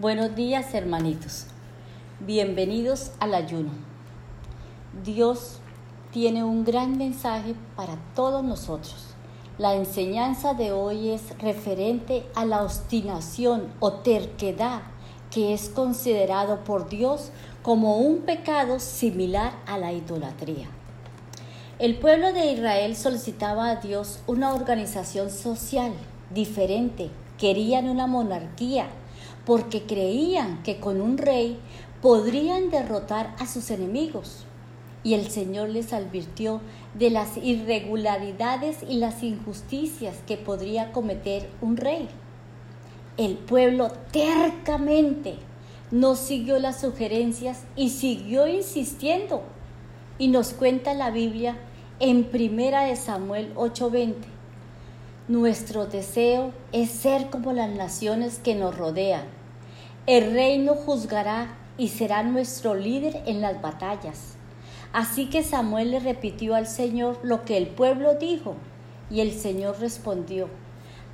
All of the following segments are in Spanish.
Buenos días hermanitos, bienvenidos al ayuno. Dios tiene un gran mensaje para todos nosotros. La enseñanza de hoy es referente a la obstinación o terquedad que es considerado por Dios como un pecado similar a la idolatría. El pueblo de Israel solicitaba a Dios una organización social diferente, querían una monarquía porque creían que con un rey podrían derrotar a sus enemigos. Y el Señor les advirtió de las irregularidades y las injusticias que podría cometer un rey. El pueblo tercamente no siguió las sugerencias y siguió insistiendo. Y nos cuenta la Biblia en Primera de Samuel 8:20. Nuestro deseo es ser como las naciones que nos rodean. El reino juzgará y será nuestro líder en las batallas. Así que Samuel le repitió al Señor lo que el pueblo dijo, y el Señor respondió,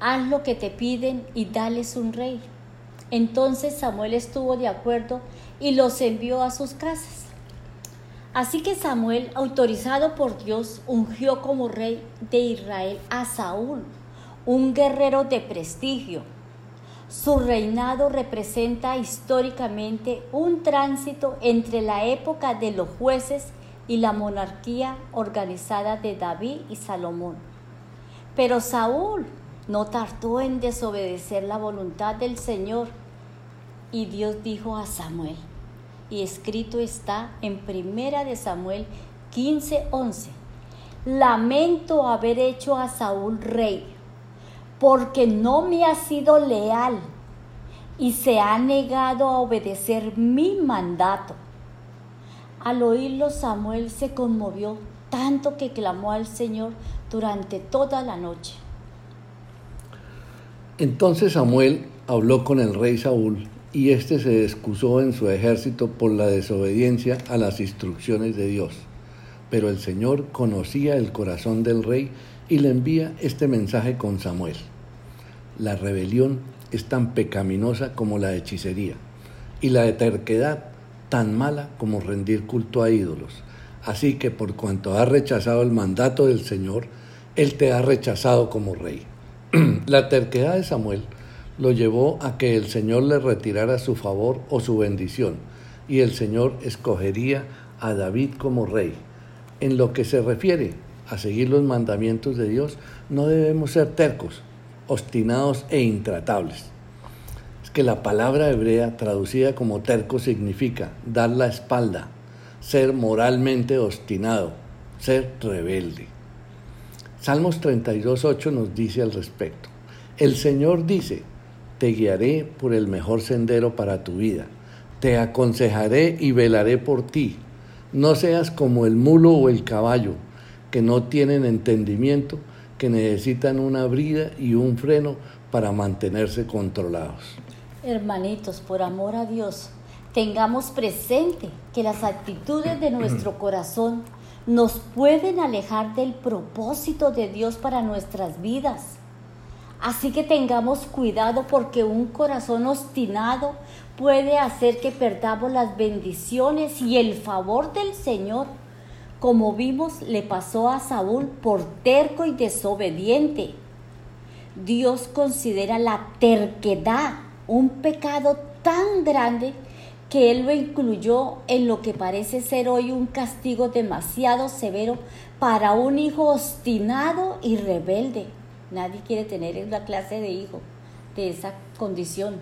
haz lo que te piden y dales un rey. Entonces Samuel estuvo de acuerdo y los envió a sus casas. Así que Samuel, autorizado por Dios, ungió como rey de Israel a Saúl, un guerrero de prestigio. Su reinado representa históricamente un tránsito entre la época de los jueces y la monarquía organizada de David y Salomón. Pero Saúl no tardó en desobedecer la voluntad del Señor y Dios dijo a Samuel, y escrito está en Primera de Samuel 15:11. Lamento haber hecho a Saúl rey, porque no me ha sido leal y se ha negado a obedecer mi mandato. Al oírlo Samuel se conmovió tanto que clamó al Señor durante toda la noche. Entonces Samuel habló con el rey Saúl y éste se excusó en su ejército por la desobediencia a las instrucciones de Dios. Pero el Señor conocía el corazón del rey y le envía este mensaje con Samuel. La rebelión es tan pecaminosa como la hechicería y la de terquedad tan mala como rendir culto a ídolos. Así que por cuanto has rechazado el mandato del Señor, Él te ha rechazado como rey. la terquedad de Samuel lo llevó a que el Señor le retirara su favor o su bendición, y el Señor escogería a David como rey. En lo que se refiere a seguir los mandamientos de Dios, no debemos ser tercos, obstinados e intratables. Es que la palabra hebrea traducida como terco significa dar la espalda, ser moralmente obstinado, ser rebelde. Salmos 32.8 nos dice al respecto. El Señor dice, te guiaré por el mejor sendero para tu vida. Te aconsejaré y velaré por ti. No seas como el mulo o el caballo, que no tienen entendimiento, que necesitan una brida y un freno para mantenerse controlados. Hermanitos, por amor a Dios, tengamos presente que las actitudes de nuestro corazón nos pueden alejar del propósito de Dios para nuestras vidas. Así que tengamos cuidado porque un corazón obstinado puede hacer que perdamos las bendiciones y el favor del Señor. Como vimos, le pasó a Saúl por terco y desobediente. Dios considera la terquedad un pecado tan grande que Él lo incluyó en lo que parece ser hoy un castigo demasiado severo para un hijo obstinado y rebelde. Nadie quiere tener una clase de hijo de esa condición.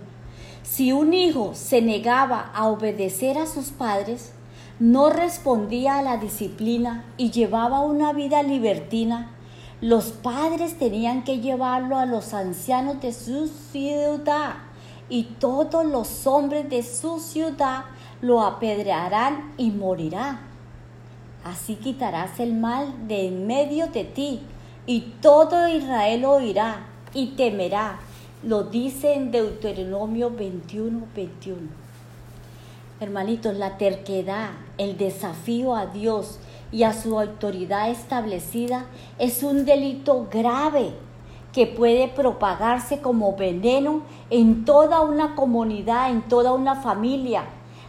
Si un hijo se negaba a obedecer a sus padres, no respondía a la disciplina y llevaba una vida libertina, los padres tenían que llevarlo a los ancianos de su ciudad y todos los hombres de su ciudad lo apedrearán y morirá. Así quitarás el mal de en medio de ti y todo Israel oirá y temerá. Lo dice en Deuteronomio 21, 21. Hermanitos, la terquedad, el desafío a Dios y a su autoridad establecida es un delito grave que puede propagarse como veneno en toda una comunidad, en toda una familia.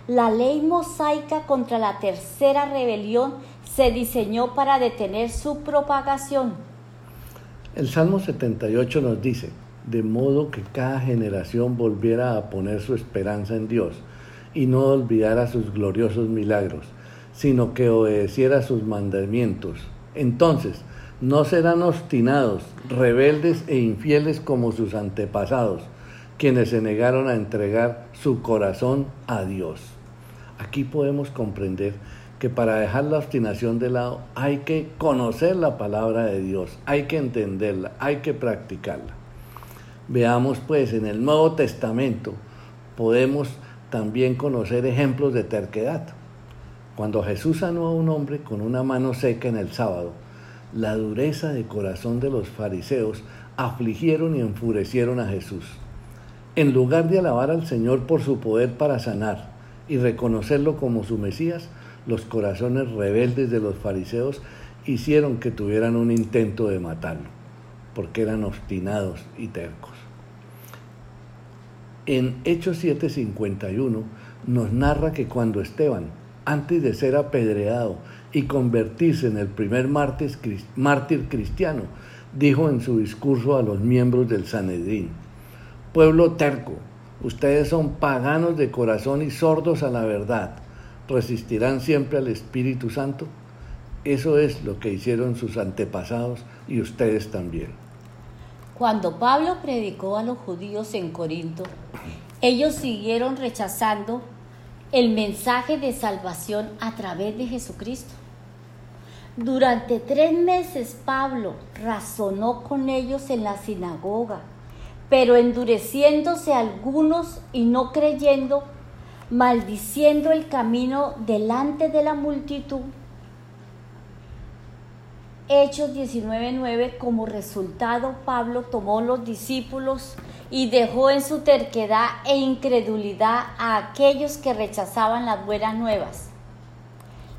La ley mosaica contra la tercera rebelión se diseñó para detener su propagación. El Salmo 78 nos dice, de modo que cada generación volviera a poner su esperanza en Dios y no olvidara sus gloriosos milagros, sino que obedeciera sus mandamientos. Entonces, no serán obstinados, rebeldes e infieles como sus antepasados, quienes se negaron a entregar su corazón a Dios. Aquí podemos comprender que para dejar la obstinación de lado hay que conocer la palabra de Dios, hay que entenderla, hay que practicarla. Veamos pues en el Nuevo Testamento podemos también conocer ejemplos de terquedad. Cuando Jesús sanó a un hombre con una mano seca en el sábado, la dureza de corazón de los fariseos afligieron y enfurecieron a Jesús. En lugar de alabar al Señor por su poder para sanar y reconocerlo como su Mesías, los corazones rebeldes de los fariseos hicieron que tuvieran un intento de matarlo, porque eran obstinados y tercos. En Hechos 7:51 nos narra que cuando Esteban, antes de ser apedreado y convertirse en el primer mártir cristiano, dijo en su discurso a los miembros del Sanedrín, pueblo terco, ustedes son paganos de corazón y sordos a la verdad, ¿resistirán siempre al Espíritu Santo? Eso es lo que hicieron sus antepasados y ustedes también. Cuando Pablo predicó a los judíos en Corinto, ellos siguieron rechazando el mensaje de salvación a través de Jesucristo. Durante tres meses Pablo razonó con ellos en la sinagoga, pero endureciéndose algunos y no creyendo, maldiciendo el camino delante de la multitud. Hechos 19:9 como resultado Pablo tomó los discípulos y dejó en su terquedad e incredulidad a aquellos que rechazaban las buenas nuevas.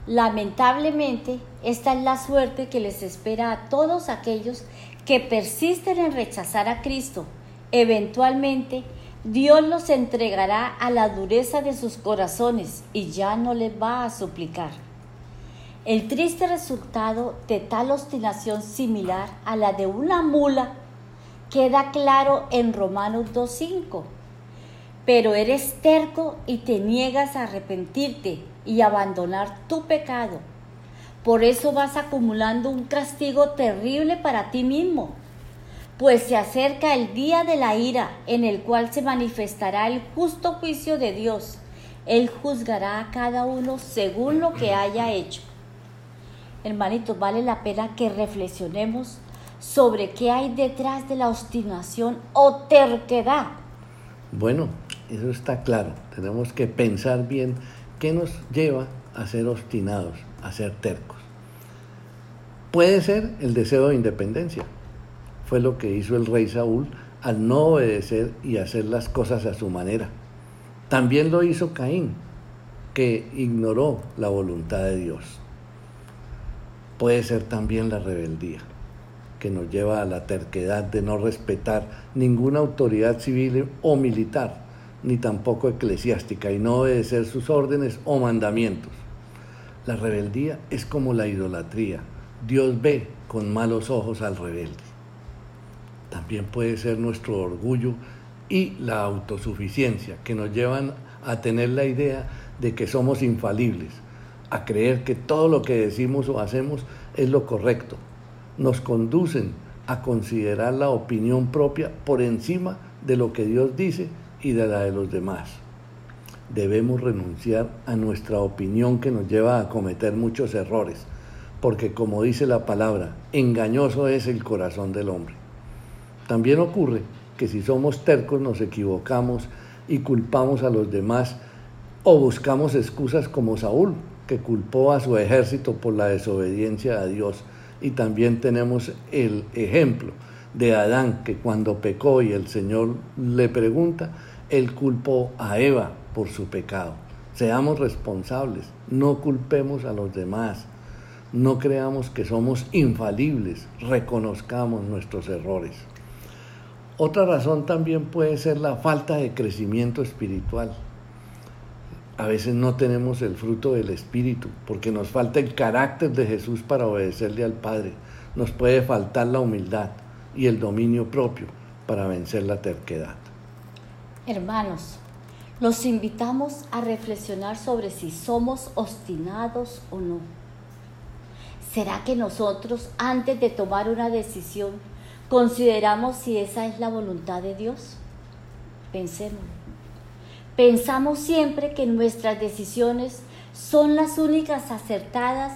Lamentablemente, esta es la suerte que les espera a todos aquellos que persisten en rechazar a Cristo. Eventualmente, Dios los entregará a la dureza de sus corazones y ya no les va a suplicar. El triste resultado de tal obstinación similar a la de una mula queda claro en Romanos 2.5. Pero eres terco y te niegas a arrepentirte y abandonar tu pecado. Por eso vas acumulando un castigo terrible para ti mismo, pues se acerca el día de la ira en el cual se manifestará el justo juicio de Dios. Él juzgará a cada uno según lo que haya hecho. Hermanitos, vale la pena que reflexionemos sobre qué hay detrás de la obstinación o terquedad. Bueno, eso está claro. Tenemos que pensar bien ¿Qué nos lleva a ser obstinados, a ser tercos? Puede ser el deseo de independencia. Fue lo que hizo el rey Saúl al no obedecer y hacer las cosas a su manera. También lo hizo Caín, que ignoró la voluntad de Dios. Puede ser también la rebeldía, que nos lleva a la terquedad de no respetar ninguna autoridad civil o militar ni tampoco eclesiástica, y no obedecer sus órdenes o mandamientos. La rebeldía es como la idolatría. Dios ve con malos ojos al rebelde. También puede ser nuestro orgullo y la autosuficiencia que nos llevan a tener la idea de que somos infalibles, a creer que todo lo que decimos o hacemos es lo correcto. Nos conducen a considerar la opinión propia por encima de lo que Dios dice y de la de los demás. Debemos renunciar a nuestra opinión que nos lleva a cometer muchos errores, porque como dice la palabra, engañoso es el corazón del hombre. También ocurre que si somos tercos nos equivocamos y culpamos a los demás o buscamos excusas como Saúl, que culpó a su ejército por la desobediencia a Dios. Y también tenemos el ejemplo de Adán, que cuando pecó y el Señor le pregunta, él culpó a Eva por su pecado. Seamos responsables, no culpemos a los demás, no creamos que somos infalibles, reconozcamos nuestros errores. Otra razón también puede ser la falta de crecimiento espiritual. A veces no tenemos el fruto del Espíritu porque nos falta el carácter de Jesús para obedecerle al Padre. Nos puede faltar la humildad y el dominio propio para vencer la terquedad. Hermanos, los invitamos a reflexionar sobre si somos obstinados o no. ¿Será que nosotros, antes de tomar una decisión, consideramos si esa es la voluntad de Dios? Pensemos. Pensamos siempre que nuestras decisiones son las únicas acertadas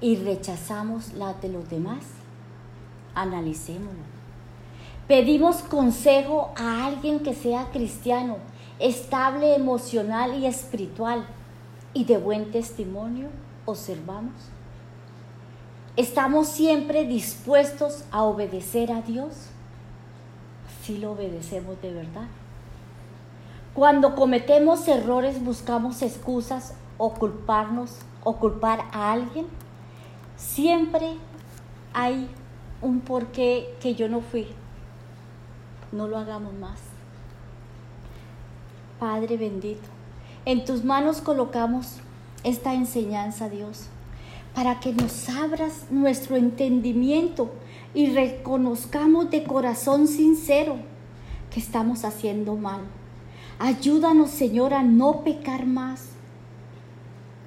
y rechazamos las de los demás. Analicémoslo. Pedimos consejo a alguien que sea cristiano, estable emocional y espiritual y de buen testimonio. Observamos. ¿Estamos siempre dispuestos a obedecer a Dios? Si lo obedecemos de verdad. Cuando cometemos errores buscamos excusas o culparnos o culpar a alguien. Siempre hay un porqué que yo no fui. No lo hagamos más. Padre bendito, en tus manos colocamos esta enseñanza, Dios para que nos abras nuestro entendimiento y reconozcamos de corazón sincero que estamos haciendo mal. Ayúdanos, Señor, a no pecar más,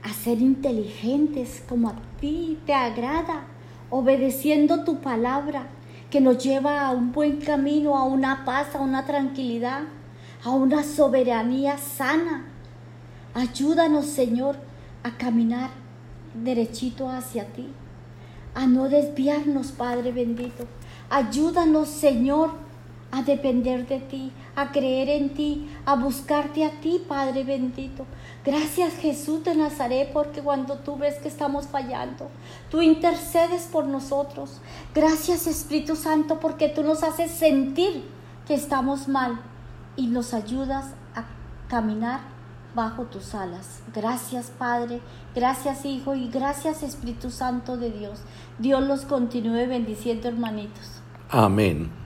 a ser inteligentes como a ti te agrada, obedeciendo tu palabra que nos lleva a un buen camino, a una paz, a una tranquilidad, a una soberanía sana. Ayúdanos, Señor, a caminar derechito hacia ti, a no desviarnos, Padre bendito. Ayúdanos, Señor, a depender de ti, a creer en ti, a buscarte a ti, Padre bendito. Gracias Jesús de Nazaret, porque cuando tú ves que estamos fallando, tú intercedes por nosotros. Gracias Espíritu Santo, porque tú nos haces sentir que estamos mal y nos ayudas a caminar bajo tus alas. Gracias Padre, gracias Hijo y gracias Espíritu Santo de Dios. Dios los continúe bendiciendo hermanitos. Amén.